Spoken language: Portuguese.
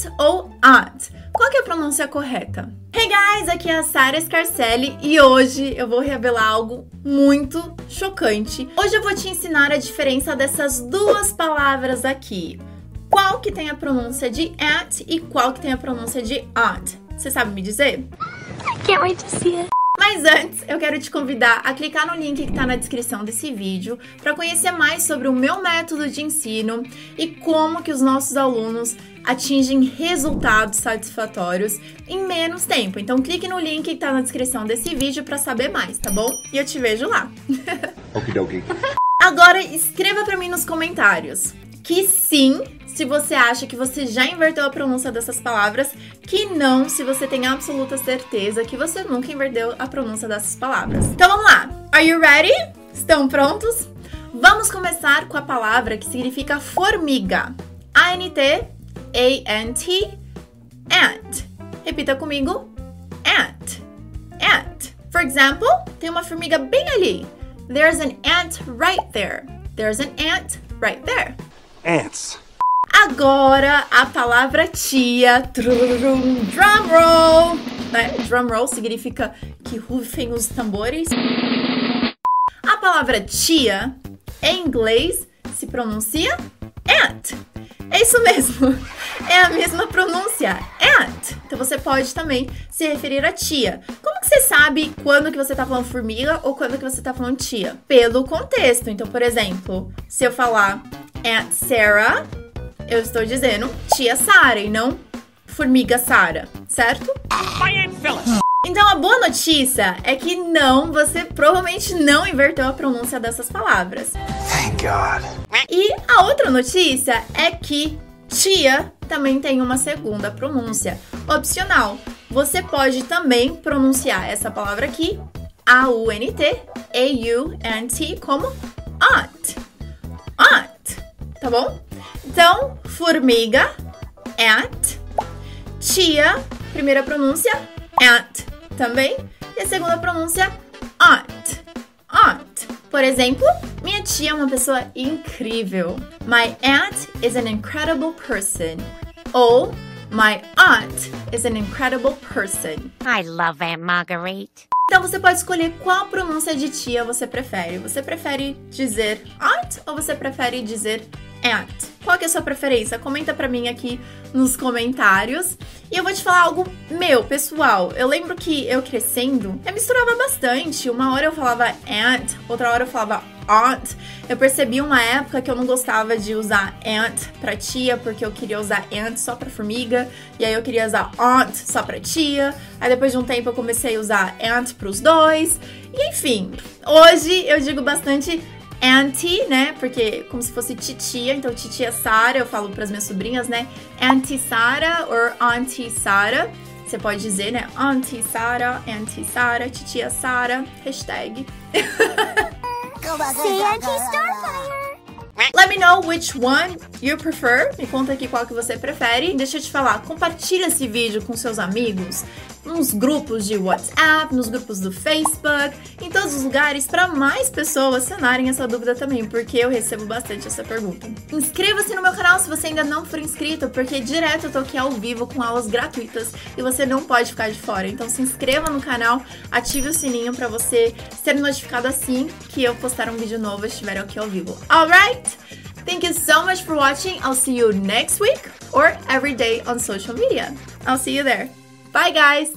at ou at? Qual que é a pronúncia correta? Hey guys, aqui é a Sara Scarcelli e hoje eu vou revelar algo muito chocante. Hoje eu vou te ensinar a diferença dessas duas palavras aqui. Qual que tem a pronúncia de at e qual que tem a pronúncia de at? Você sabe me dizer? I can't wait to see it. Mas antes, eu quero te convidar a clicar no link que está na descrição desse vídeo para conhecer mais sobre o meu método de ensino e como que os nossos alunos atingem resultados satisfatórios em menos tempo. Então clique no link que está na descrição desse vídeo para saber mais, tá bom? E eu te vejo lá. Okidoki. Agora escreva para mim nos comentários que sim se você acha que você já inverteu a pronúncia dessas palavras, que não se você tem absoluta certeza que você nunca inverteu a pronúncia dessas palavras. Então vamos lá! Are you ready? Estão prontos? Vamos começar com a palavra que significa formiga. A-N-T, A-N-T, ant. Repita comigo. Ant. Ant. For example, tem uma formiga bem ali. There's an ant right there. There's an ant right there. Ants. Agora a palavra tia. Drum roll. Né? Drum roll significa que rufem os tambores. A palavra tia em inglês se pronuncia ant. É isso mesmo. É a mesma pronúncia, ant. Então você pode também se referir a tia. Como que você sabe quando que você tá falando formiga ou quando que você tá falando tia? Pelo contexto. Então, por exemplo, se eu falar Aunt Sarah, eu estou dizendo tia Sara e não formiga Sara, certo? Então a boa notícia é que não, você provavelmente não inverteu a pronúncia dessas palavras. Thank God. E a outra notícia é que tia também tem uma segunda pronúncia opcional. Você pode também pronunciar essa palavra aqui, A-U-N-T, A-U-N-T, como aunt. Aunt, tá bom? Então, formiga, ant. Tia, primeira pronúncia, ant também. E a segunda pronúncia, aunt. Aunt. Por exemplo, minha tia é uma pessoa incrível. My aunt is an incredible person. Ou My aunt is an incredible person. I love Aunt Marguerite. Então você pode escolher qual pronúncia de tia você prefere. Você prefere dizer aunt ou você prefere dizer aunt? Qual que é a sua preferência? Comenta pra mim aqui nos comentários. E eu vou te falar algo meu, pessoal. Eu lembro que eu crescendo, eu misturava bastante. Uma hora eu falava aunt, outra hora eu falava aunt. Eu percebi uma época que eu não gostava de usar aunt pra tia, porque eu queria usar aunt só pra formiga. E aí eu queria usar aunt só pra tia. Aí depois de um tempo eu comecei a usar aunt pros dois. E enfim, hoje eu digo bastante auntie, né? Porque como se fosse titia, então titia Sara, eu falo para as minhas sobrinhas, né? Auntie Sara ou auntie Sara. Você pode dizer, né? Auntie Sara, auntie Sara, titia Sara, hashtag. Say Auntie Starfire. Let me know which one you prefer. Me conta aqui qual que você prefere. Deixa eu te falar, compartilha esse vídeo com seus amigos, nos grupos de WhatsApp, nos grupos do Facebook, em todos os lugares para mais pessoas sanarem essa dúvida também, porque eu recebo bastante essa pergunta. Inscreva-se no meu canal se você ainda não for inscrito, porque direto eu tô aqui ao vivo com aulas gratuitas e você não pode ficar de fora. Então se inscreva no canal, ative o sininho para você ser notificado assim que eu postar um vídeo novo e estiver aqui ao vivo. Alright? Thank you so much for watching. I'll see you next week or every day on social media. I'll see you there. Bye, guys.